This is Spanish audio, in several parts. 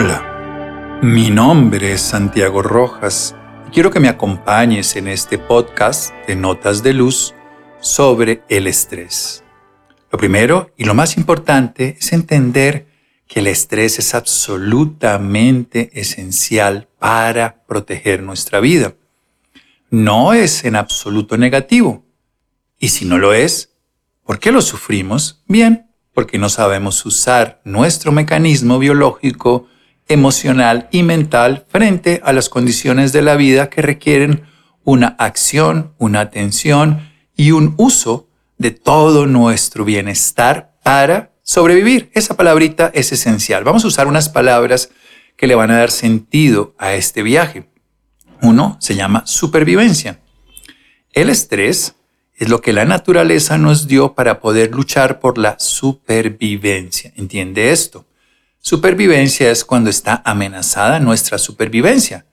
Hola, mi nombre es Santiago Rojas y quiero que me acompañes en este podcast de Notas de Luz sobre el estrés. Lo primero y lo más importante es entender que el estrés es absolutamente esencial para proteger nuestra vida. No es en absoluto negativo. Y si no lo es, ¿por qué lo sufrimos? Bien, porque no sabemos usar nuestro mecanismo biológico emocional y mental frente a las condiciones de la vida que requieren una acción, una atención y un uso de todo nuestro bienestar para sobrevivir. Esa palabrita es esencial. Vamos a usar unas palabras que le van a dar sentido a este viaje. Uno se llama supervivencia. El estrés es lo que la naturaleza nos dio para poder luchar por la supervivencia. ¿Entiende esto? Supervivencia es cuando está amenazada nuestra supervivencia.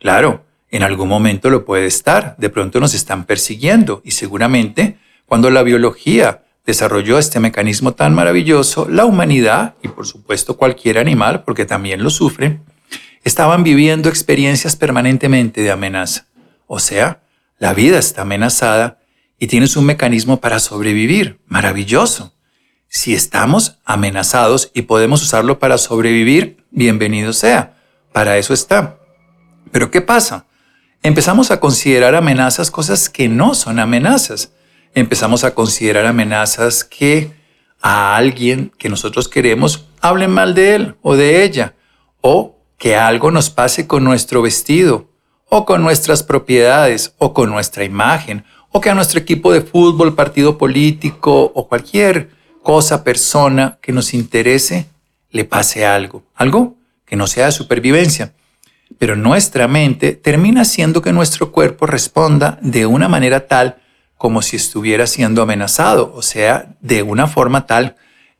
Claro, en algún momento lo puede estar, de pronto nos están persiguiendo y seguramente cuando la biología desarrolló este mecanismo tan maravilloso, la humanidad y por supuesto cualquier animal, porque también lo sufre, estaban viviendo experiencias permanentemente de amenaza. O sea, la vida está amenazada y tienes un mecanismo para sobrevivir. Maravilloso. Si estamos amenazados y podemos usarlo para sobrevivir, bienvenido sea. Para eso está. Pero ¿qué pasa? Empezamos a considerar amenazas cosas que no son amenazas. Empezamos a considerar amenazas que a alguien que nosotros queremos hablen mal de él o de ella, o que algo nos pase con nuestro vestido, o con nuestras propiedades, o con nuestra imagen, o que a nuestro equipo de fútbol, partido político o cualquier cosa, persona que nos interese, le pase algo, algo que no sea de supervivencia. Pero nuestra mente termina haciendo que nuestro cuerpo responda de una manera tal como si estuviera siendo amenazado, o sea, de una forma tal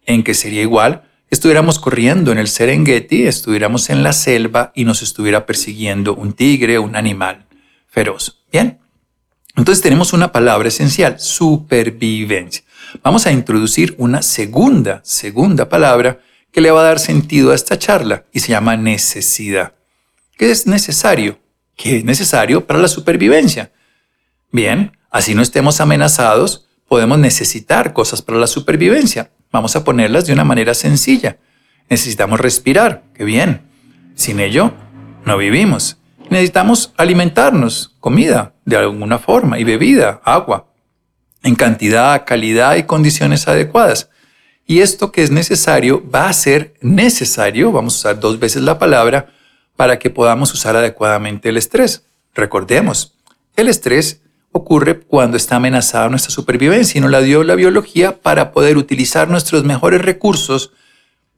en que sería igual estuviéramos corriendo en el Serengeti, estuviéramos en la selva y nos estuviera persiguiendo un tigre, un animal feroz. Bien. Entonces tenemos una palabra esencial, supervivencia. Vamos a introducir una segunda, segunda palabra que le va a dar sentido a esta charla y se llama necesidad. ¿Qué es necesario? ¿Qué es necesario para la supervivencia? Bien, así no estemos amenazados, podemos necesitar cosas para la supervivencia. Vamos a ponerlas de una manera sencilla. Necesitamos respirar, qué bien. Sin ello, no vivimos. Necesitamos alimentarnos, comida, de alguna forma, y bebida, agua en cantidad, calidad y condiciones adecuadas. Y esto que es necesario va a ser necesario, vamos a usar dos veces la palabra, para que podamos usar adecuadamente el estrés. Recordemos, el estrés ocurre cuando está amenazada nuestra supervivencia y nos la dio la biología para poder utilizar nuestros mejores recursos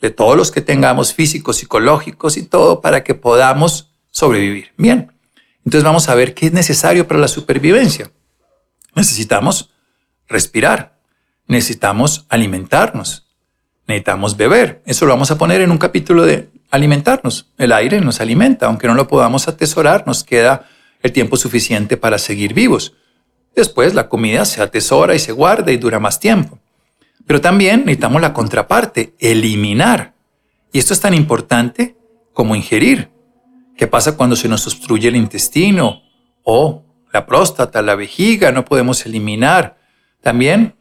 de todos los que tengamos físicos, psicológicos y todo para que podamos sobrevivir. Bien, entonces vamos a ver qué es necesario para la supervivencia. Necesitamos respirar, necesitamos alimentarnos, necesitamos beber. Eso lo vamos a poner en un capítulo de alimentarnos. El aire nos alimenta, aunque no lo podamos atesorar, nos queda el tiempo suficiente para seguir vivos. Después la comida se atesora y se guarda y dura más tiempo. Pero también necesitamos la contraparte, eliminar. Y esto es tan importante como ingerir. ¿Qué pasa cuando se nos obstruye el intestino o la próstata, la vejiga? No podemos eliminar. También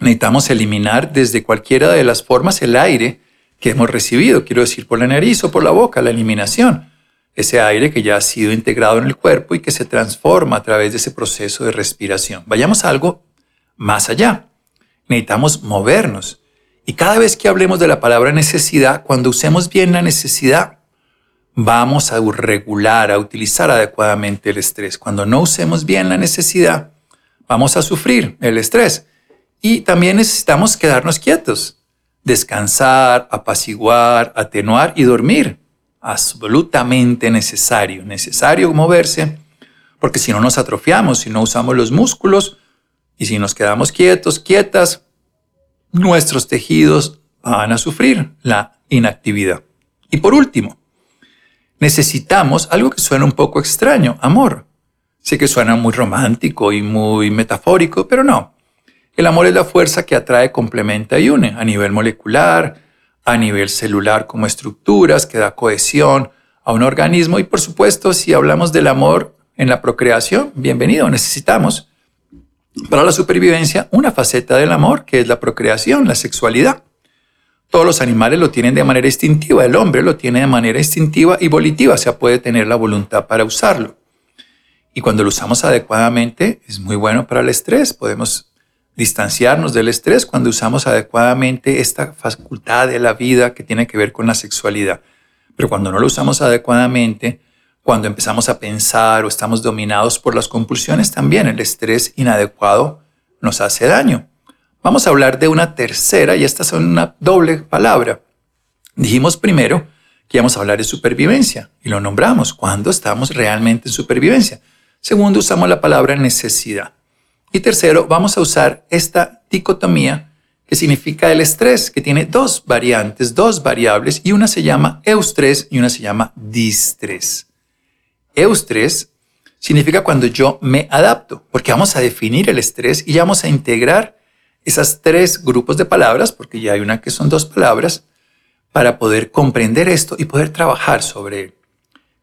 necesitamos eliminar desde cualquiera de las formas el aire que hemos recibido, quiero decir por la nariz o por la boca, la eliminación. Ese aire que ya ha sido integrado en el cuerpo y que se transforma a través de ese proceso de respiración. Vayamos algo más allá. Necesitamos movernos. Y cada vez que hablemos de la palabra necesidad, cuando usemos bien la necesidad, vamos a regular, a utilizar adecuadamente el estrés. Cuando no usemos bien la necesidad, vamos a sufrir el estrés. Y también necesitamos quedarnos quietos, descansar, apaciguar, atenuar y dormir. Absolutamente necesario, necesario moverse, porque si no nos atrofiamos, si no usamos los músculos y si nos quedamos quietos, quietas, nuestros tejidos van a sufrir la inactividad. Y por último, necesitamos algo que suena un poco extraño, amor. Sé que suena muy romántico y muy metafórico, pero no. El amor es la fuerza que atrae, complementa y une a nivel molecular, a nivel celular como estructuras, que da cohesión a un organismo. Y por supuesto, si hablamos del amor en la procreación, bienvenido, necesitamos para la supervivencia una faceta del amor, que es la procreación, la sexualidad. Todos los animales lo tienen de manera instintiva, el hombre lo tiene de manera instintiva y volitiva, o sea, puede tener la voluntad para usarlo. Y cuando lo usamos adecuadamente, es muy bueno para el estrés. Podemos distanciarnos del estrés cuando usamos adecuadamente esta facultad de la vida que tiene que ver con la sexualidad. Pero cuando no lo usamos adecuadamente, cuando empezamos a pensar o estamos dominados por las compulsiones, también el estrés inadecuado nos hace daño. Vamos a hablar de una tercera, y esta es una doble palabra. Dijimos primero que íbamos a hablar de supervivencia, y lo nombramos, cuando estamos realmente en supervivencia. Segundo, usamos la palabra necesidad. Y tercero, vamos a usar esta dicotomía que significa el estrés, que tiene dos variantes, dos variables, y una se llama eustrés y una se llama distrés. Eustrés significa cuando yo me adapto, porque vamos a definir el estrés y ya vamos a integrar esas tres grupos de palabras, porque ya hay una que son dos palabras, para poder comprender esto y poder trabajar sobre él.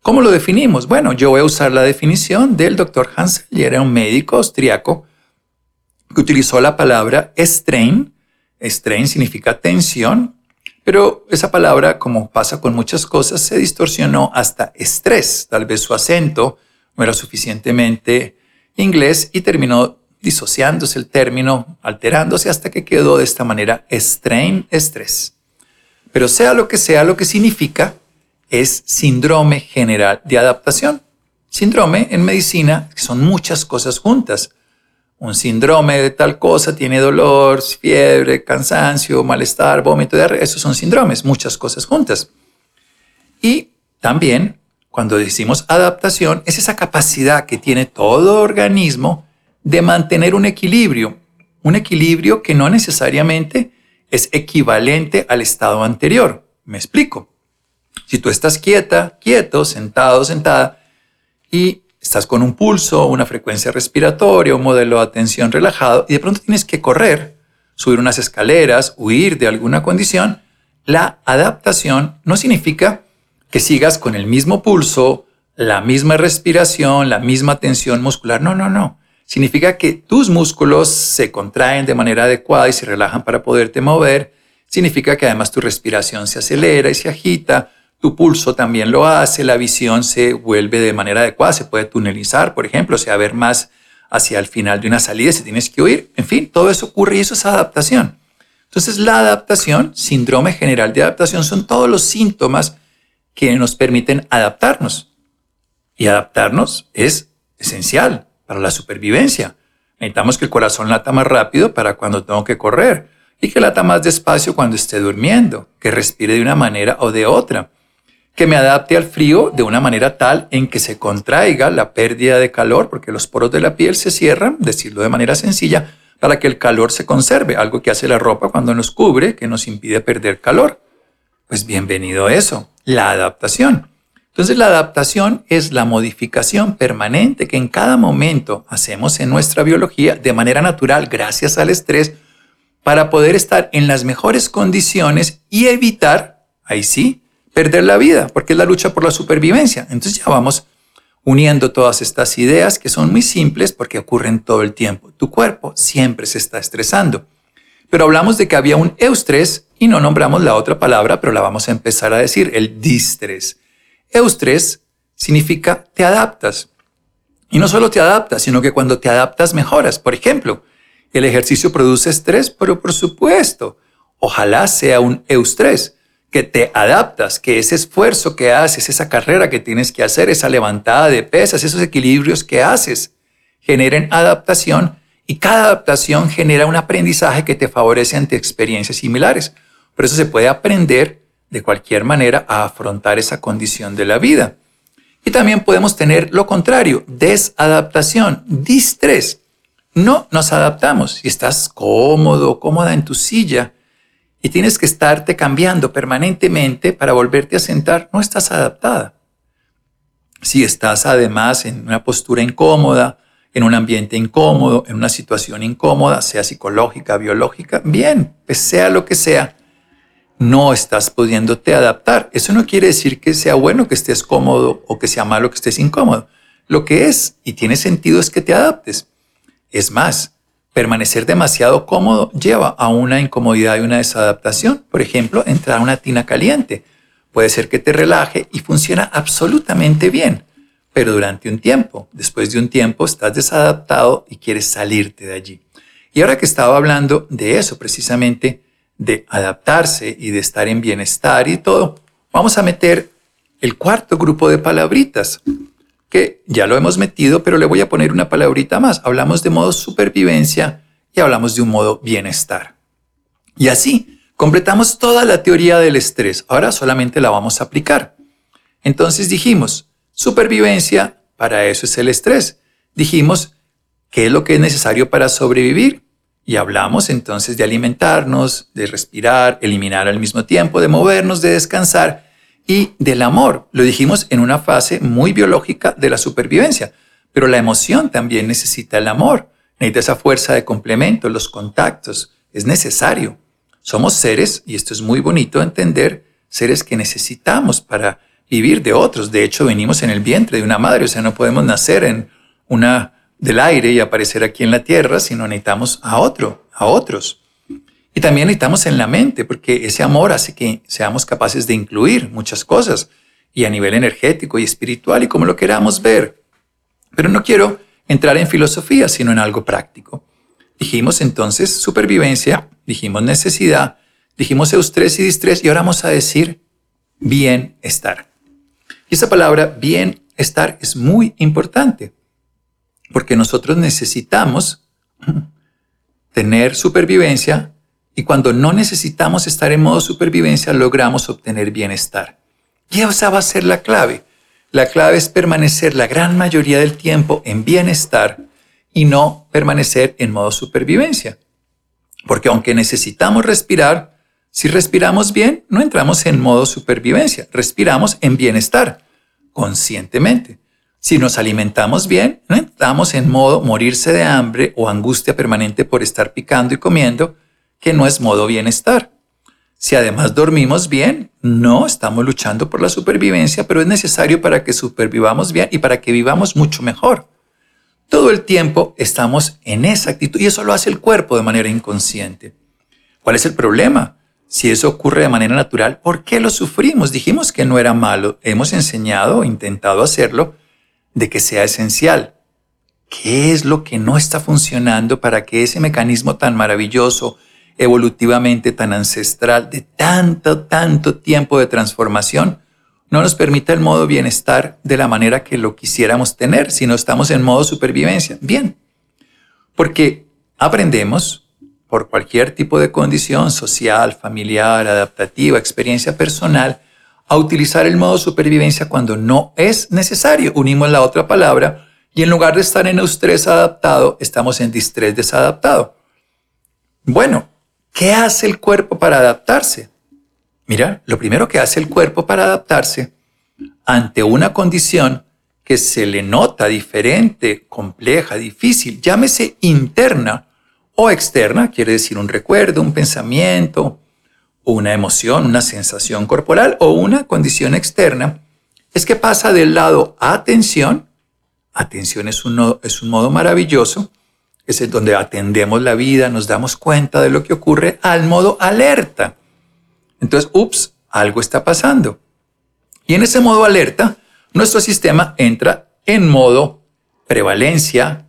¿Cómo lo definimos? Bueno, yo voy a usar la definición del doctor Hansel, y era un médico austriaco que utilizó la palabra strain. Strain significa tensión, pero esa palabra, como pasa con muchas cosas, se distorsionó hasta estrés. Tal vez su acento no era suficientemente inglés y terminó disociándose el término, alterándose hasta que quedó de esta manera strain, estrés. Pero sea lo que sea, lo que significa es síndrome general de adaptación. Síndrome en medicina son muchas cosas juntas. Un síndrome de tal cosa tiene dolor, fiebre, cansancio, malestar, vómito, diarrea. Esos son síndromes, muchas cosas juntas. Y también, cuando decimos adaptación, es esa capacidad que tiene todo organismo de mantener un equilibrio, un equilibrio que no necesariamente es equivalente al estado anterior. Me explico. Si tú estás quieta, quieto, sentado, sentada, y estás con un pulso, una frecuencia respiratoria, un modelo de atención relajado, y de pronto tienes que correr, subir unas escaleras, huir de alguna condición, la adaptación no significa que sigas con el mismo pulso, la misma respiración, la misma tensión muscular. No, no, no significa que tus músculos se contraen de manera adecuada y se relajan para poderte mover. Significa que además tu respiración se acelera y se agita, tu pulso también lo hace, la visión se vuelve de manera adecuada, se puede tunelizar, por ejemplo, o sea, ver más hacia el final de una salida si tienes que huir. En fin, todo eso ocurre y eso es adaptación. Entonces, la adaptación, síndrome general de adaptación, son todos los síntomas que nos permiten adaptarnos. Y adaptarnos es esencial para la supervivencia. Necesitamos que el corazón lata más rápido para cuando tengo que correr y que lata más despacio cuando esté durmiendo, que respire de una manera o de otra, que me adapte al frío de una manera tal en que se contraiga la pérdida de calor, porque los poros de la piel se cierran, decirlo de manera sencilla, para que el calor se conserve, algo que hace la ropa cuando nos cubre, que nos impide perder calor. Pues bienvenido a eso, la adaptación. Entonces la adaptación es la modificación permanente que en cada momento hacemos en nuestra biología de manera natural gracias al estrés para poder estar en las mejores condiciones y evitar, ahí sí, perder la vida, porque es la lucha por la supervivencia. Entonces ya vamos uniendo todas estas ideas que son muy simples porque ocurren todo el tiempo. Tu cuerpo siempre se está estresando. Pero hablamos de que había un eustrés y no nombramos la otra palabra, pero la vamos a empezar a decir, el distrés. Eustres significa te adaptas. Y no solo te adaptas, sino que cuando te adaptas mejoras. Por ejemplo, el ejercicio produce estrés, pero por supuesto, ojalá sea un eustrés, que te adaptas, que ese esfuerzo que haces, esa carrera que tienes que hacer, esa levantada de pesas, esos equilibrios que haces, generen adaptación y cada adaptación genera un aprendizaje que te favorece ante experiencias similares. Por eso se puede aprender de cualquier manera a afrontar esa condición de la vida. Y también podemos tener lo contrario, desadaptación, distrés. No nos adaptamos. Si estás cómodo, cómoda en tu silla y tienes que estarte cambiando permanentemente para volverte a sentar, no estás adaptada. Si estás además en una postura incómoda, en un ambiente incómodo, en una situación incómoda, sea psicológica, biológica, bien, pues sea lo que sea, no estás pudiéndote adaptar. Eso no quiere decir que sea bueno que estés cómodo o que sea malo que estés incómodo. Lo que es y tiene sentido es que te adaptes. Es más, permanecer demasiado cómodo lleva a una incomodidad y una desadaptación. Por ejemplo, entrar a una tina caliente. Puede ser que te relaje y funciona absolutamente bien, pero durante un tiempo, después de un tiempo, estás desadaptado y quieres salirte de allí. Y ahora que estaba hablando de eso precisamente, de adaptarse y de estar en bienestar y todo, vamos a meter el cuarto grupo de palabritas, que ya lo hemos metido, pero le voy a poner una palabrita más. Hablamos de modo supervivencia y hablamos de un modo bienestar. Y así completamos toda la teoría del estrés. Ahora solamente la vamos a aplicar. Entonces dijimos, supervivencia, para eso es el estrés. Dijimos, ¿qué es lo que es necesario para sobrevivir? Y hablamos entonces de alimentarnos, de respirar, eliminar al mismo tiempo, de movernos, de descansar y del amor. Lo dijimos en una fase muy biológica de la supervivencia, pero la emoción también necesita el amor, necesita esa fuerza de complemento, los contactos, es necesario. Somos seres, y esto es muy bonito entender, seres que necesitamos para vivir de otros. De hecho, venimos en el vientre de una madre, o sea, no podemos nacer en una del aire y aparecer aquí en la tierra, sino necesitamos a otro, a otros. Y también necesitamos en la mente, porque ese amor hace que seamos capaces de incluir muchas cosas, y a nivel energético y espiritual, y como lo queramos ver. Pero no quiero entrar en filosofía, sino en algo práctico. Dijimos entonces supervivencia, dijimos necesidad, dijimos eustrés y distrés, y ahora vamos a decir bienestar. Y esa palabra bienestar es muy importante porque nosotros necesitamos tener supervivencia y cuando no necesitamos estar en modo supervivencia logramos obtener bienestar. Y esa va a ser la clave. La clave es permanecer la gran mayoría del tiempo en bienestar y no permanecer en modo supervivencia. Porque aunque necesitamos respirar, si respiramos bien, no entramos en modo supervivencia, respiramos en bienestar, conscientemente. Si nos alimentamos bien, no estamos en modo morirse de hambre o angustia permanente por estar picando y comiendo, que no es modo bienestar. Si además dormimos bien, no estamos luchando por la supervivencia, pero es necesario para que supervivamos bien y para que vivamos mucho mejor. Todo el tiempo estamos en esa actitud y eso lo hace el cuerpo de manera inconsciente. ¿Cuál es el problema? Si eso ocurre de manera natural, ¿por qué lo sufrimos? Dijimos que no era malo, hemos enseñado, intentado hacerlo, de que sea esencial. ¿Qué es lo que no está funcionando para que ese mecanismo tan maravilloso, evolutivamente tan ancestral, de tanto, tanto tiempo de transformación, no nos permita el modo bienestar de la manera que lo quisiéramos tener si no estamos en modo supervivencia? Bien, porque aprendemos por cualquier tipo de condición social, familiar, adaptativa, experiencia personal, a utilizar el modo supervivencia cuando no es necesario. Unimos la otra palabra y en lugar de estar en estrés adaptado, estamos en distrés desadaptado. Bueno, ¿qué hace el cuerpo para adaptarse? Mira, lo primero que hace el cuerpo para adaptarse ante una condición que se le nota diferente, compleja, difícil, llámese interna o externa, quiere decir un recuerdo, un pensamiento, una emoción, una sensación corporal o una condición externa, es que pasa del lado atención, atención es un, es un modo maravilloso, es donde atendemos la vida, nos damos cuenta de lo que ocurre, al modo alerta. Entonces, ups, algo está pasando. Y en ese modo alerta, nuestro sistema entra en modo prevalencia,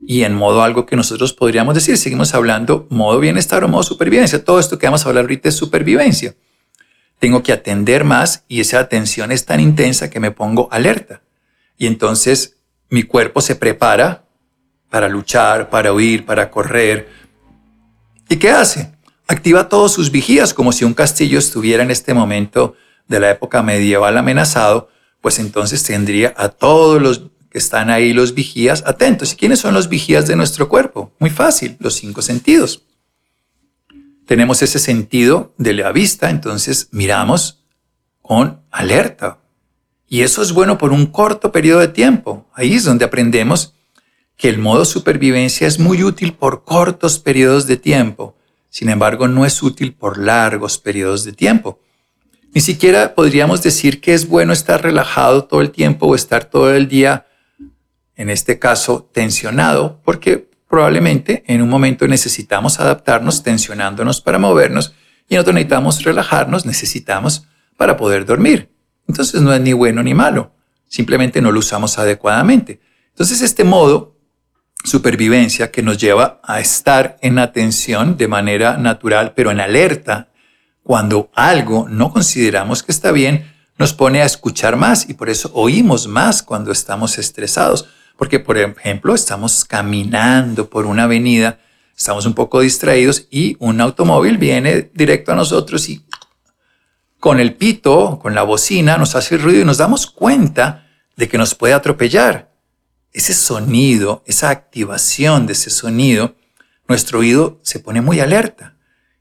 y en modo algo que nosotros podríamos decir, seguimos hablando modo bienestar o modo supervivencia. Todo esto que vamos a hablar ahorita es supervivencia. Tengo que atender más y esa atención es tan intensa que me pongo alerta. Y entonces mi cuerpo se prepara para luchar, para huir, para correr. ¿Y qué hace? Activa todos sus vigías como si un castillo estuviera en este momento de la época medieval amenazado, pues entonces tendría a todos los que están ahí los vigías atentos. ¿Y quiénes son los vigías de nuestro cuerpo? Muy fácil, los cinco sentidos. Tenemos ese sentido de la vista, entonces miramos con alerta. Y eso es bueno por un corto periodo de tiempo. Ahí es donde aprendemos que el modo supervivencia es muy útil por cortos periodos de tiempo. sin embargo no es útil por largos periodos de tiempo. Ni siquiera podríamos decir que es bueno estar relajado todo el tiempo o estar todo el día, en este caso, tensionado, porque probablemente en un momento necesitamos adaptarnos tensionándonos para movernos y en otro necesitamos relajarnos, necesitamos para poder dormir. Entonces no es ni bueno ni malo, simplemente no lo usamos adecuadamente. Entonces este modo supervivencia que nos lleva a estar en atención de manera natural, pero en alerta, cuando algo no consideramos que está bien, nos pone a escuchar más y por eso oímos más cuando estamos estresados. Porque, por ejemplo, estamos caminando por una avenida, estamos un poco distraídos y un automóvil viene directo a nosotros y con el pito, con la bocina, nos hace ruido y nos damos cuenta de que nos puede atropellar ese sonido, esa activación de ese sonido, nuestro oído se pone muy alerta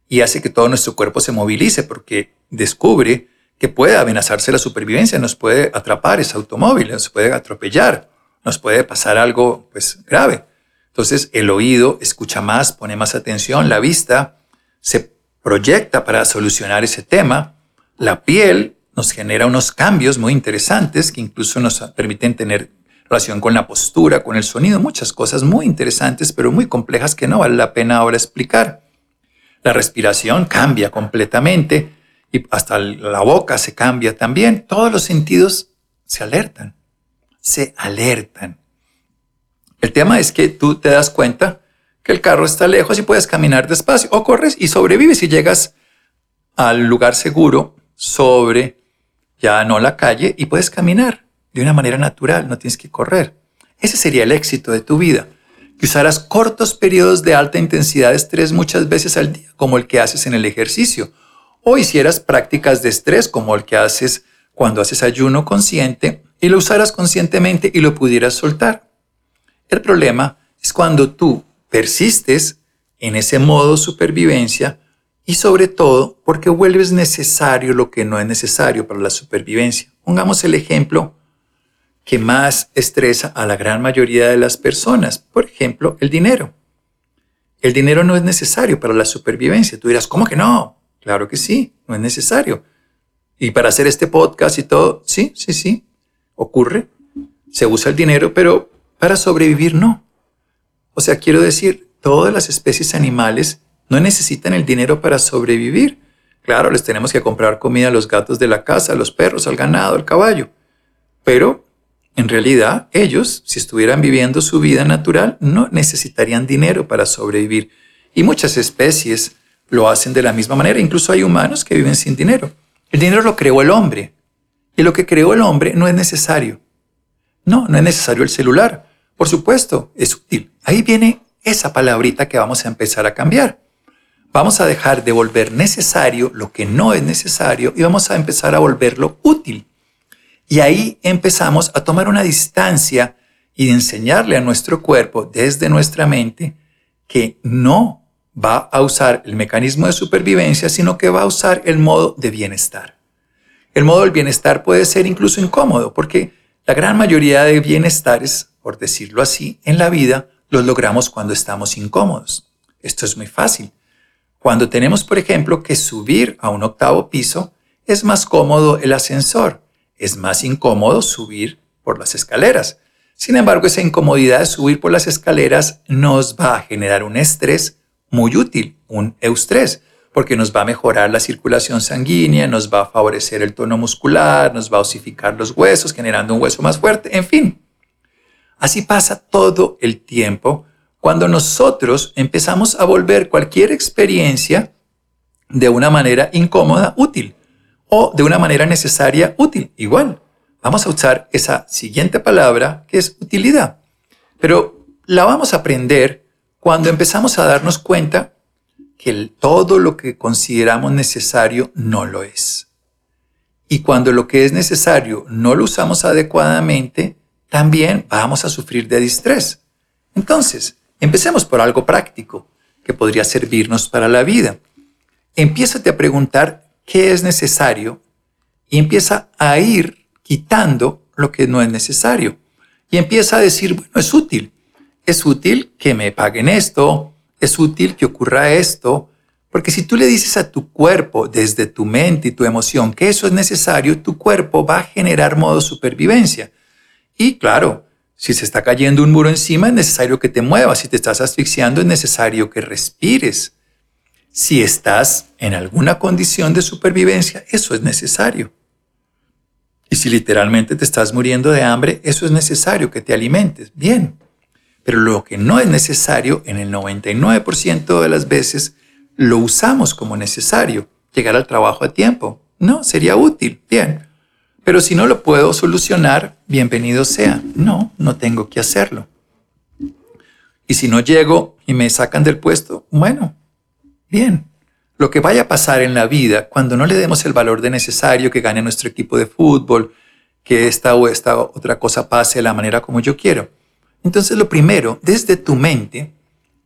y hace que todo nuestro cuerpo se movilice porque descubre que puede amenazarse la supervivencia, nos puede atrapar ese automóvil, nos puede atropellar, nos puede pasar algo pues grave. Entonces el oído escucha más, pone más atención, la vista se proyecta para solucionar ese tema, la piel nos genera unos cambios muy interesantes que incluso nos permiten tener relación con la postura, con el sonido, muchas cosas muy interesantes, pero muy complejas que no vale la pena ahora explicar. La respiración cambia completamente y hasta la boca se cambia también. Todos los sentidos se alertan, se alertan. El tema es que tú te das cuenta que el carro está lejos y puedes caminar despacio o corres y sobrevives y llegas al lugar seguro sobre ya no la calle y puedes caminar de una manera natural, no tienes que correr. Ese sería el éxito de tu vida. Que usaras cortos periodos de alta intensidad de estrés muchas veces al día, como el que haces en el ejercicio, o hicieras prácticas de estrés como el que haces cuando haces ayuno consciente y lo usaras conscientemente y lo pudieras soltar. El problema es cuando tú persistes en ese modo supervivencia y sobre todo porque vuelves necesario lo que no es necesario para la supervivencia. Pongamos el ejemplo que más estresa a la gran mayoría de las personas. Por ejemplo, el dinero. El dinero no es necesario para la supervivencia. Tú dirás, ¿cómo que no? Claro que sí, no es necesario. Y para hacer este podcast y todo, sí, sí, sí, ocurre. Se usa el dinero, pero para sobrevivir no. O sea, quiero decir, todas las especies animales no necesitan el dinero para sobrevivir. Claro, les tenemos que comprar comida a los gatos de la casa, a los perros, al ganado, al caballo. Pero en realidad, ellos, si estuvieran viviendo su vida natural, no necesitarían dinero para sobrevivir. Y muchas especies lo hacen de la misma manera. Incluso hay humanos que viven sin dinero. El dinero lo creó el hombre. Y lo que creó el hombre no es necesario. No, no es necesario el celular. Por supuesto, es útil. Ahí viene esa palabrita que vamos a empezar a cambiar. Vamos a dejar de volver necesario lo que no es necesario y vamos a empezar a volverlo útil. Y ahí empezamos a tomar una distancia y enseñarle a nuestro cuerpo desde nuestra mente que no va a usar el mecanismo de supervivencia, sino que va a usar el modo de bienestar. El modo del bienestar puede ser incluso incómodo, porque la gran mayoría de bienestares, por decirlo así, en la vida los logramos cuando estamos incómodos. Esto es muy fácil. Cuando tenemos, por ejemplo, que subir a un octavo piso, es más cómodo el ascensor es más incómodo subir por las escaleras. Sin embargo, esa incomodidad de subir por las escaleras nos va a generar un estrés muy útil, un eustrés, porque nos va a mejorar la circulación sanguínea, nos va a favorecer el tono muscular, nos va a osificar los huesos, generando un hueso más fuerte, en fin. Así pasa todo el tiempo cuando nosotros empezamos a volver cualquier experiencia de una manera incómoda útil o de una manera necesaria útil. Igual, vamos a usar esa siguiente palabra que es utilidad. Pero la vamos a aprender cuando empezamos a darnos cuenta que todo lo que consideramos necesario no lo es. Y cuando lo que es necesario no lo usamos adecuadamente, también vamos a sufrir de distrés. Entonces, empecemos por algo práctico que podría servirnos para la vida. Empiézate a preguntar qué es necesario y empieza a ir quitando lo que no es necesario. Y empieza a decir, bueno, es útil. Es útil que me paguen esto, es útil que ocurra esto, Porque si tú le dices a tu cuerpo desde tu mente y tu emoción que eso es necesario, tu cuerpo va a generar modo supervivencia. Y claro, si se está cayendo un muro encima, es necesario que te muevas. Si te estás asfixiando, es necesario que respires. Si estás en alguna condición de supervivencia, eso es necesario. Y si literalmente te estás muriendo de hambre, eso es necesario que te alimentes. Bien. Pero lo que no es necesario, en el 99% de las veces, lo usamos como necesario. Llegar al trabajo a tiempo. No, sería útil. Bien. Pero si no lo puedo solucionar, bienvenido sea. No, no tengo que hacerlo. Y si no llego y me sacan del puesto, bueno, bien. Lo que vaya a pasar en la vida cuando no le demos el valor de necesario que gane nuestro equipo de fútbol, que esta o esta otra cosa pase de la manera como yo quiero. Entonces lo primero, desde tu mente,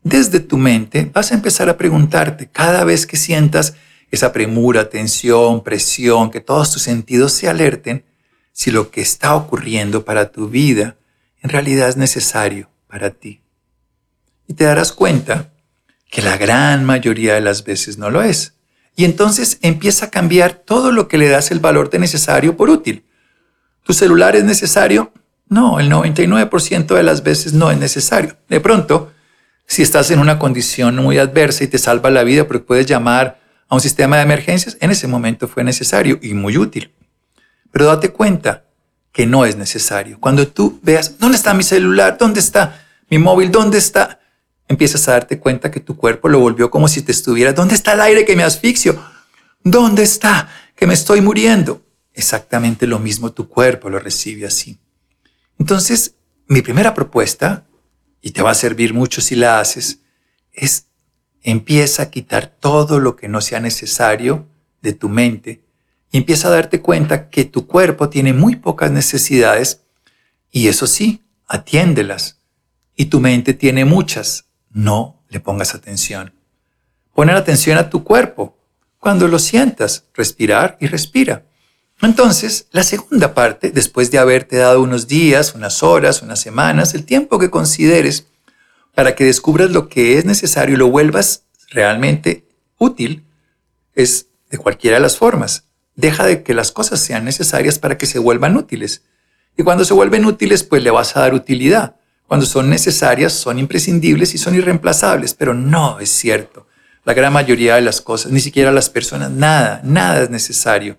desde tu mente vas a empezar a preguntarte cada vez que sientas esa premura, tensión, presión, que todos tus sentidos se alerten, si lo que está ocurriendo para tu vida en realidad es necesario para ti. Y te darás cuenta que la gran mayoría de las veces no lo es. Y entonces empieza a cambiar todo lo que le das el valor de necesario por útil. ¿Tu celular es necesario? No, el 99% de las veces no es necesario. De pronto, si estás en una condición muy adversa y te salva la vida porque puedes llamar a un sistema de emergencias, en ese momento fue necesario y muy útil. Pero date cuenta que no es necesario. Cuando tú veas, ¿dónde está mi celular? ¿Dónde está mi móvil? ¿Dónde está? Empiezas a darte cuenta que tu cuerpo lo volvió como si te estuviera, ¿dónde está el aire que me asfixio? ¿Dónde está que me estoy muriendo? Exactamente lo mismo tu cuerpo lo recibe así. Entonces, mi primera propuesta y te va a servir mucho si la haces, es empieza a quitar todo lo que no sea necesario de tu mente y empieza a darte cuenta que tu cuerpo tiene muy pocas necesidades y eso sí, atiéndelas. Y tu mente tiene muchas, no le pongas atención. Poner atención a tu cuerpo. Cuando lo sientas, respirar y respira. Entonces, la segunda parte, después de haberte dado unos días, unas horas, unas semanas, el tiempo que consideres para que descubras lo que es necesario y lo vuelvas realmente útil, es de cualquiera de las formas. Deja de que las cosas sean necesarias para que se vuelvan útiles. Y cuando se vuelven útiles, pues le vas a dar utilidad. Cuando son necesarias, son imprescindibles y son irreemplazables, pero no es cierto. La gran mayoría de las cosas, ni siquiera las personas, nada, nada es necesario.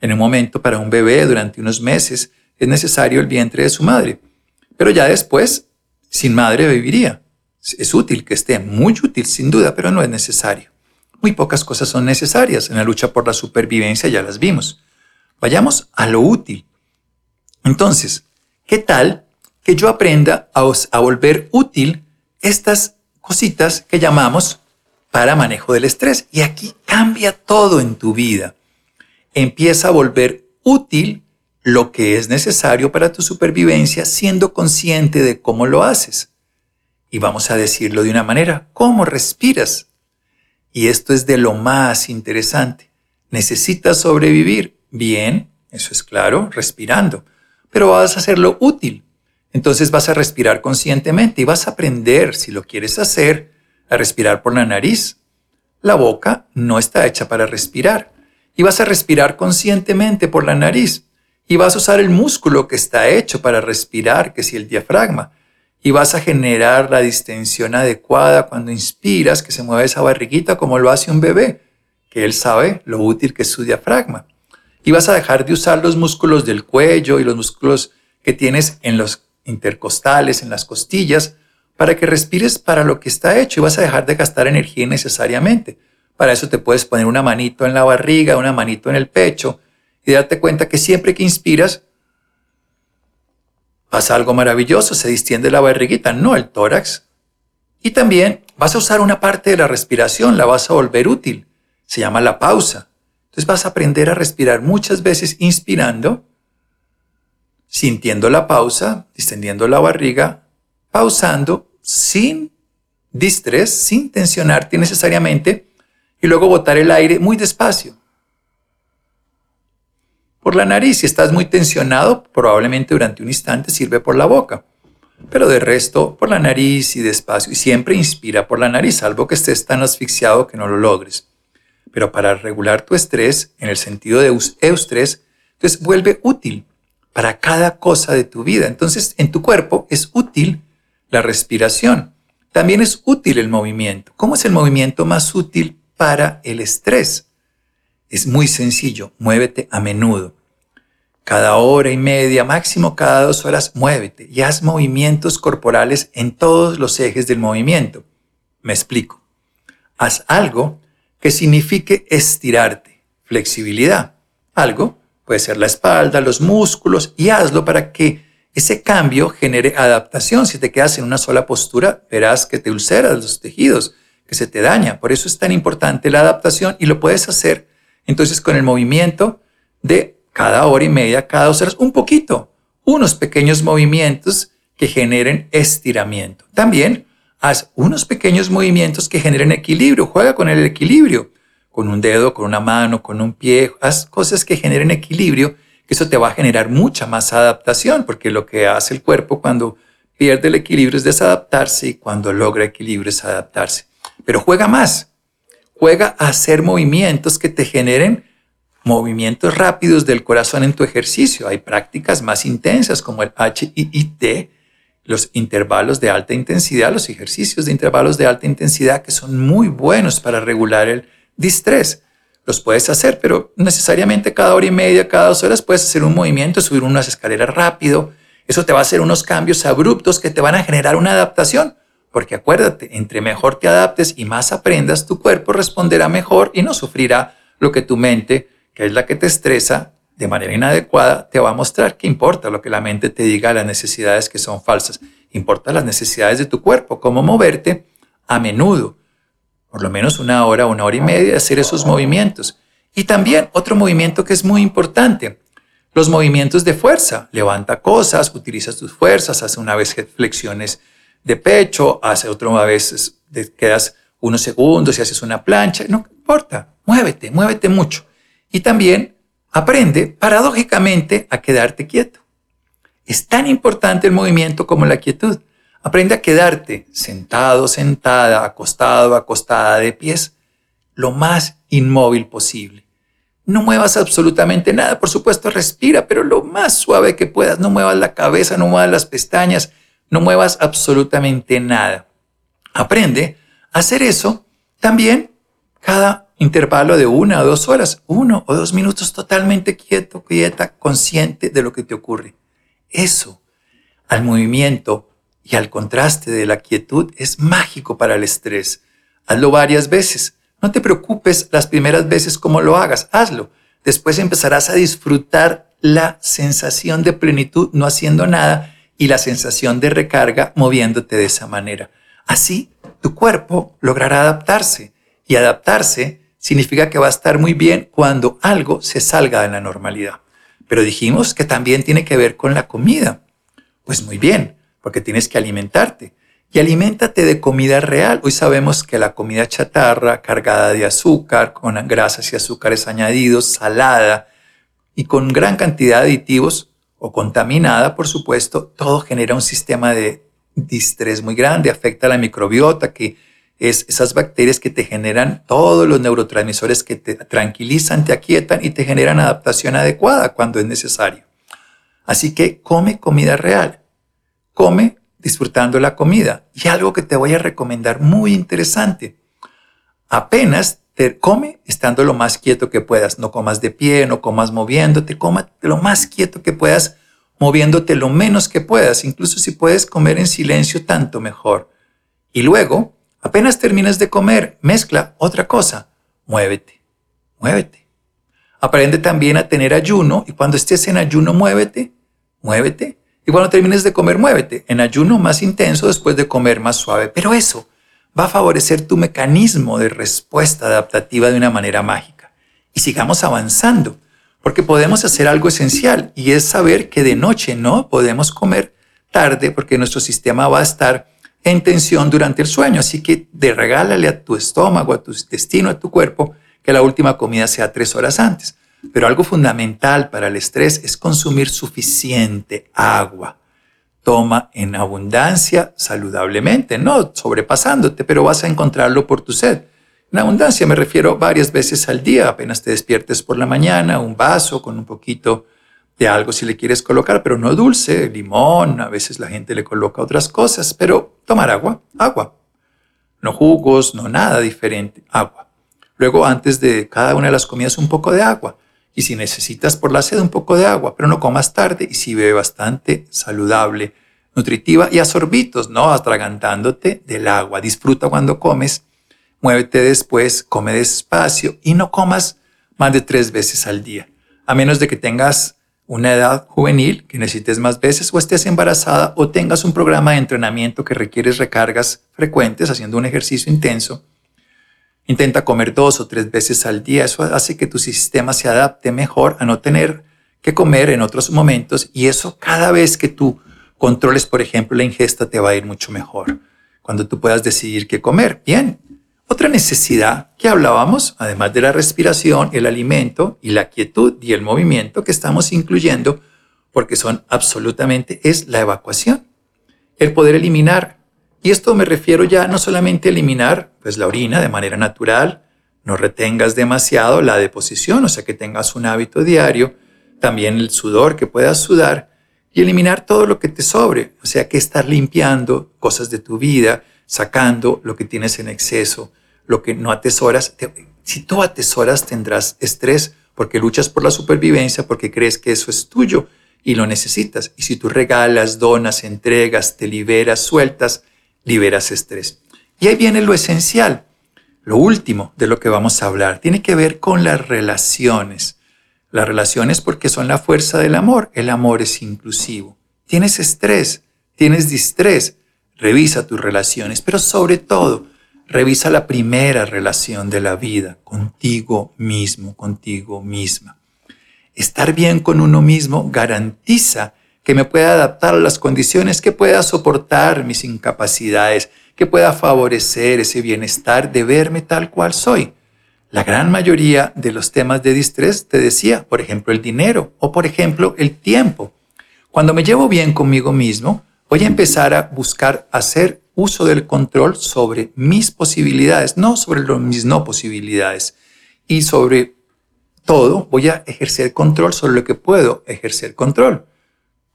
En un momento para un bebé durante unos meses es necesario el vientre de su madre, pero ya después sin madre viviría. Es útil que esté, muy útil sin duda, pero no es necesario. Muy pocas cosas son necesarias. En la lucha por la supervivencia ya las vimos. Vayamos a lo útil. Entonces, ¿qué tal que yo aprenda a, a volver útil estas cositas que llamamos para manejo del estrés? Y aquí cambia todo en tu vida empieza a volver útil lo que es necesario para tu supervivencia siendo consciente de cómo lo haces. Y vamos a decirlo de una manera, ¿cómo respiras? Y esto es de lo más interesante. Necesitas sobrevivir. Bien, eso es claro, respirando. Pero vas a hacerlo útil. Entonces vas a respirar conscientemente y vas a aprender, si lo quieres hacer, a respirar por la nariz. La boca no está hecha para respirar y vas a respirar conscientemente por la nariz y vas a usar el músculo que está hecho para respirar, que es el diafragma, y vas a generar la distensión adecuada cuando inspiras, que se mueve esa barriguita como lo hace un bebé, que él sabe lo útil que es su diafragma. Y vas a dejar de usar los músculos del cuello y los músculos que tienes en los intercostales, en las costillas, para que respires para lo que está hecho y vas a dejar de gastar energía innecesariamente. Para eso te puedes poner una manito en la barriga, una manito en el pecho y darte cuenta que siempre que inspiras pasa algo maravilloso, se distiende la barriguita, no el tórax. Y también vas a usar una parte de la respiración, la vas a volver útil. Se llama la pausa. Entonces vas a aprender a respirar muchas veces inspirando, sintiendo la pausa, distendiendo la barriga, pausando sin distrés, sin tensionarte necesariamente y luego botar el aire muy despacio. Por la nariz, si estás muy tensionado, probablemente durante un instante sirve por la boca. pero de resto por la nariz y despacio. Y siempre inspira por la nariz, salvo que estés tan asfixiado que no lo logres. Pero para regular tu estrés, en el sentido de eustrés, entonces vuelve útil para cada cosa de tu vida. Entonces, en tu cuerpo es útil la respiración. También es útil el movimiento. ¿Cómo es el movimiento más útil para el estrés? Es muy sencillo, muévete a menudo. Cada hora y media, máximo cada dos horas, muévete y haz movimientos corporales en todos los ejes del movimiento. Me explico. Haz algo que signifique estirarte, flexibilidad. Algo puede ser la espalda, los músculos y hazlo para que ese cambio genere adaptación. Si te quedas en una sola postura, verás que te ulceras los tejidos, que se te daña. Por eso es tan importante la adaptación y lo puedes hacer entonces con el movimiento de cada hora y media, cada dos horas, un poquito, unos pequeños movimientos que generen estiramiento. También haz unos pequeños movimientos que generen equilibrio, juega con el equilibrio, con un dedo, con una mano, con un pie, haz cosas que generen equilibrio, que eso te va a generar mucha más adaptación, porque lo que hace el cuerpo cuando pierde el equilibrio es desadaptarse y cuando logra equilibrio es adaptarse. Pero juega más, juega a hacer movimientos que te generen movimientos rápidos del corazón en tu ejercicio. Hay prácticas más intensas como el HIIT, los intervalos de alta intensidad, los ejercicios de intervalos de alta intensidad que son muy buenos para regular el distrés. Los puedes hacer, pero necesariamente cada hora y media, cada dos horas puedes hacer un movimiento, subir unas escaleras rápido. Eso te va a hacer unos cambios abruptos que te van a generar una adaptación. Porque acuérdate, entre mejor te adaptes y más aprendas, tu cuerpo responderá mejor y no sufrirá lo que tu mente, que es la que te estresa de manera inadecuada, te va a mostrar que importa lo que la mente te diga, las necesidades que son falsas. Importa las necesidades de tu cuerpo, cómo moverte a menudo, por lo menos una hora, una hora y media, hacer esos movimientos. Y también otro movimiento que es muy importante, los movimientos de fuerza. Levanta cosas, utilizas tus fuerzas, hace una vez flexiones de pecho, hace otra vez, quedas unos segundos y haces una plancha, no importa, muévete, muévete mucho. Y también aprende paradójicamente a quedarte quieto. Es tan importante el movimiento como la quietud. Aprende a quedarte sentado, sentada, acostado, acostada de pies, lo más inmóvil posible. No muevas absolutamente nada, por supuesto respira, pero lo más suave que puedas. No muevas la cabeza, no muevas las pestañas, no muevas absolutamente nada. Aprende a hacer eso también cada intervalo de una o dos horas, uno o dos minutos totalmente quieto, quieta, consciente de lo que te ocurre. Eso, al movimiento y al contraste de la quietud, es mágico para el estrés. Hazlo varias veces. No te preocupes las primeras veces como lo hagas, hazlo. Después empezarás a disfrutar la sensación de plenitud no haciendo nada y la sensación de recarga moviéndote de esa manera. Así, tu cuerpo logrará adaptarse y adaptarse significa que va a estar muy bien cuando algo se salga de la normalidad. Pero dijimos que también tiene que ver con la comida. Pues muy bien, porque tienes que alimentarte. Y aliméntate de comida real. Hoy sabemos que la comida chatarra, cargada de azúcar, con grasas y azúcares añadidos, salada y con gran cantidad de aditivos, o contaminada, por supuesto, todo genera un sistema de distrés muy grande, afecta a la microbiota, que es esas bacterias que te generan todos los neurotransmisores que te tranquilizan, te aquietan y te generan adaptación adecuada cuando es necesario. Así que come comida real, come disfrutando la comida. Y algo que te voy a recomendar muy interesante, apenas te come estando lo más quieto que puedas. No comas de pie, no comas moviéndote, coma lo más quieto que puedas, moviéndote lo menos que puedas. Incluso si puedes comer en silencio, tanto mejor. Y luego, apenas terminas de comer, mezcla otra cosa. Muévete, muévete. Aprende también a tener ayuno y cuando estés en ayuno, muévete, muévete. Y cuando termines de comer, muévete. En ayuno más intenso, después de comer más suave. Pero eso va a favorecer tu mecanismo de respuesta adaptativa de una manera mágica. Y sigamos avanzando, porque podemos hacer algo esencial y es saber que de noche no podemos comer tarde porque nuestro sistema va a estar en tensión durante el sueño. Así que de regálale a tu estómago, a tu intestino, a tu cuerpo, que la última comida sea tres horas antes. Pero algo fundamental para el estrés es consumir suficiente agua. Toma en abundancia saludablemente, no sobrepasándote, pero vas a encontrarlo por tu sed. En abundancia me refiero varias veces al día, apenas te despiertes por la mañana, un vaso con un poquito de algo si le quieres colocar, pero no dulce, limón, a veces la gente le coloca otras cosas, pero tomar agua, agua. No jugos, no nada diferente, agua. Luego antes de cada una de las comidas un poco de agua. Y si necesitas por la sed un poco de agua, pero no comas tarde y si bebe bastante saludable, nutritiva y a no atragantándote del agua. Disfruta cuando comes, muévete después, come despacio y no comas más de tres veces al día. A menos de que tengas una edad juvenil que necesites más veces o estés embarazada o tengas un programa de entrenamiento que requieres recargas frecuentes haciendo un ejercicio intenso Intenta comer dos o tres veces al día. Eso hace que tu sistema se adapte mejor a no tener que comer en otros momentos y eso cada vez que tú controles, por ejemplo, la ingesta te va a ir mucho mejor. Cuando tú puedas decidir qué comer. Bien. Otra necesidad que hablábamos, además de la respiración, el alimento y la quietud y el movimiento que estamos incluyendo, porque son absolutamente, es la evacuación. El poder eliminar y esto me refiero ya no solamente a eliminar pues, la orina de manera natural, no retengas demasiado la deposición, o sea que tengas un hábito diario, también el sudor que puedas sudar y eliminar todo lo que te sobre, o sea que estar limpiando cosas de tu vida, sacando lo que tienes en exceso, lo que no atesoras. Si tú atesoras tendrás estrés porque luchas por la supervivencia, porque crees que eso es tuyo y lo necesitas. Y si tú regalas, donas, entregas, te liberas, sueltas, liberas estrés. Y ahí viene lo esencial, lo último de lo que vamos a hablar. Tiene que ver con las relaciones. Las relaciones porque son la fuerza del amor. El amor es inclusivo. Tienes estrés, tienes distrés. Revisa tus relaciones, pero sobre todo, revisa la primera relación de la vida, contigo mismo, contigo misma. Estar bien con uno mismo garantiza que me pueda adaptar a las condiciones, que pueda soportar mis incapacidades, que pueda favorecer ese bienestar de verme tal cual soy. La gran mayoría de los temas de distrés, te decía, por ejemplo, el dinero o por ejemplo, el tiempo. Cuando me llevo bien conmigo mismo, voy a empezar a buscar hacer uso del control sobre mis posibilidades, no sobre mis no posibilidades. Y sobre todo, voy a ejercer control sobre lo que puedo ejercer control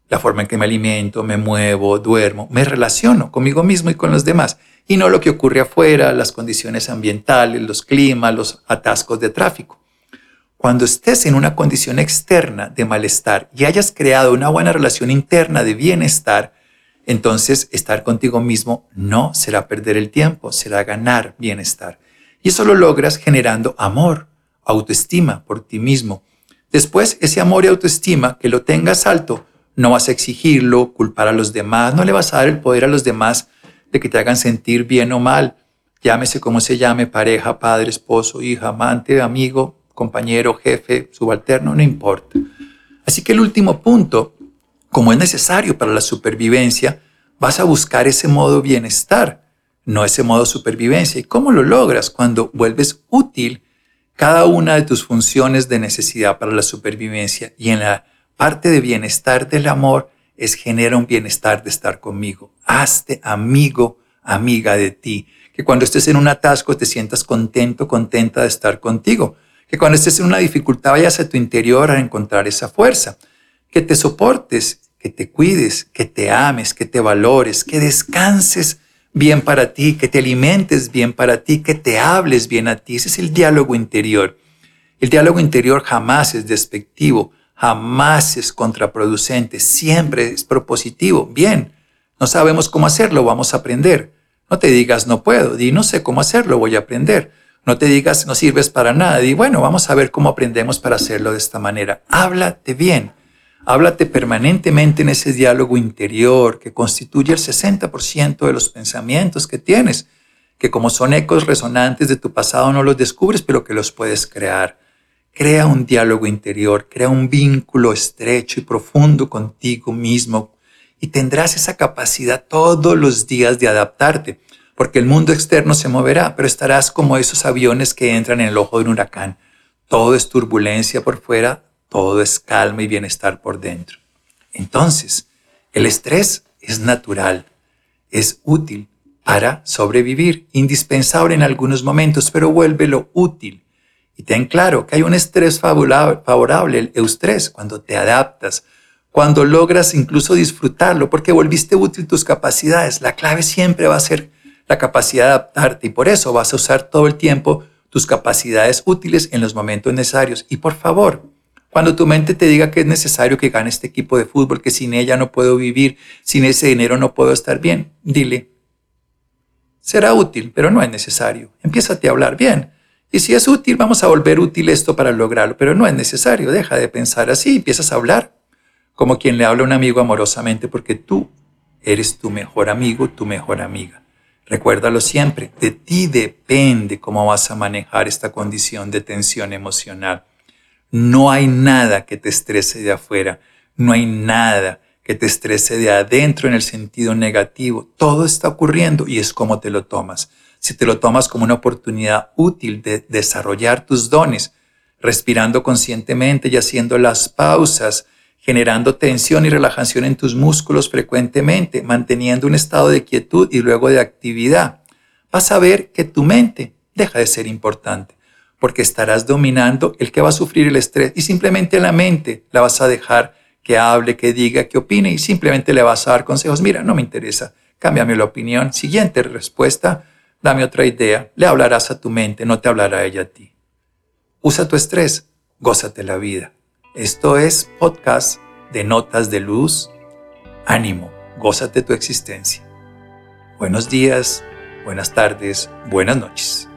la forma en que me alimento, me muevo, duermo, me relaciono conmigo mismo y con los demás, y no lo que ocurre afuera, las condiciones ambientales, los climas, los atascos de tráfico. Cuando estés en una condición externa de malestar y hayas creado una buena relación interna de bienestar, entonces estar contigo mismo no será perder el tiempo, será ganar bienestar. Y eso lo logras generando amor, autoestima por ti mismo. Después, ese amor y autoestima, que lo tengas alto, no vas a exigirlo, culpar a los demás, no le vas a dar el poder a los demás de que te hagan sentir bien o mal. Llámese como se llame, pareja, padre, esposo, hija, amante, amigo, compañero, jefe, subalterno, no importa. Así que el último punto, como es necesario para la supervivencia, vas a buscar ese modo bienestar, no ese modo supervivencia. ¿Y cómo lo logras? Cuando vuelves útil cada una de tus funciones de necesidad para la supervivencia y en la parte de bienestar del amor es genera un bienestar de estar conmigo. Hazte amigo, amiga de ti. Que cuando estés en un atasco te sientas contento, contenta de estar contigo. Que cuando estés en una dificultad vayas a tu interior a encontrar esa fuerza. Que te soportes, que te cuides, que te ames, que te valores, que descanses bien para ti, que te alimentes bien para ti, que te hables bien a ti. Ese es el diálogo interior. El diálogo interior jamás es despectivo, jamás es contraproducente, siempre es propositivo. Bien, no sabemos cómo hacerlo, vamos a aprender. No te digas no puedo, di no sé cómo hacerlo, voy a aprender. No te digas no sirves para nada, di bueno, vamos a ver cómo aprendemos para hacerlo de esta manera. Háblate bien, háblate permanentemente en ese diálogo interior que constituye el 60% de los pensamientos que tienes, que como son ecos resonantes de tu pasado no los descubres, pero que los puedes crear. Crea un diálogo interior, crea un vínculo estrecho y profundo contigo mismo y tendrás esa capacidad todos los días de adaptarte, porque el mundo externo se moverá, pero estarás como esos aviones que entran en el ojo de un huracán. Todo es turbulencia por fuera, todo es calma y bienestar por dentro. Entonces, el estrés es natural, es útil para sobrevivir, indispensable en algunos momentos, pero vuélvelo útil. Y ten claro que hay un estrés favorable, el eustrés, cuando te adaptas, cuando logras incluso disfrutarlo, porque volviste útil tus capacidades. La clave siempre va a ser la capacidad de adaptarte y por eso vas a usar todo el tiempo tus capacidades útiles en los momentos necesarios. Y por favor, cuando tu mente te diga que es necesario que gane este equipo de fútbol, que sin ella no puedo vivir, sin ese dinero no puedo estar bien, dile, será útil, pero no es necesario. Empiézate a hablar bien. Y si es útil, vamos a volver útil esto para lograrlo, pero no es necesario. Deja de pensar así, empiezas a hablar como quien le habla a un amigo amorosamente, porque tú eres tu mejor amigo, tu mejor amiga. Recuérdalo siempre, de ti depende cómo vas a manejar esta condición de tensión emocional. No hay nada que te estrese de afuera, no hay nada que te estrese de adentro en el sentido negativo. Todo está ocurriendo y es como te lo tomas. Si te lo tomas como una oportunidad útil de desarrollar tus dones, respirando conscientemente y haciendo las pausas, generando tensión y relajación en tus músculos frecuentemente, manteniendo un estado de quietud y luego de actividad, vas a ver que tu mente deja de ser importante, porque estarás dominando el que va a sufrir el estrés y simplemente la mente la vas a dejar que hable, que diga, que opine y simplemente le vas a dar consejos. Mira, no me interesa, cámbiame la opinión. Siguiente respuesta, dame otra idea. Le hablarás a tu mente, no te hablará ella a ti. Usa tu estrés, gózate la vida. Esto es podcast de Notas de Luz. Ánimo, gózate tu existencia. Buenos días, buenas tardes, buenas noches.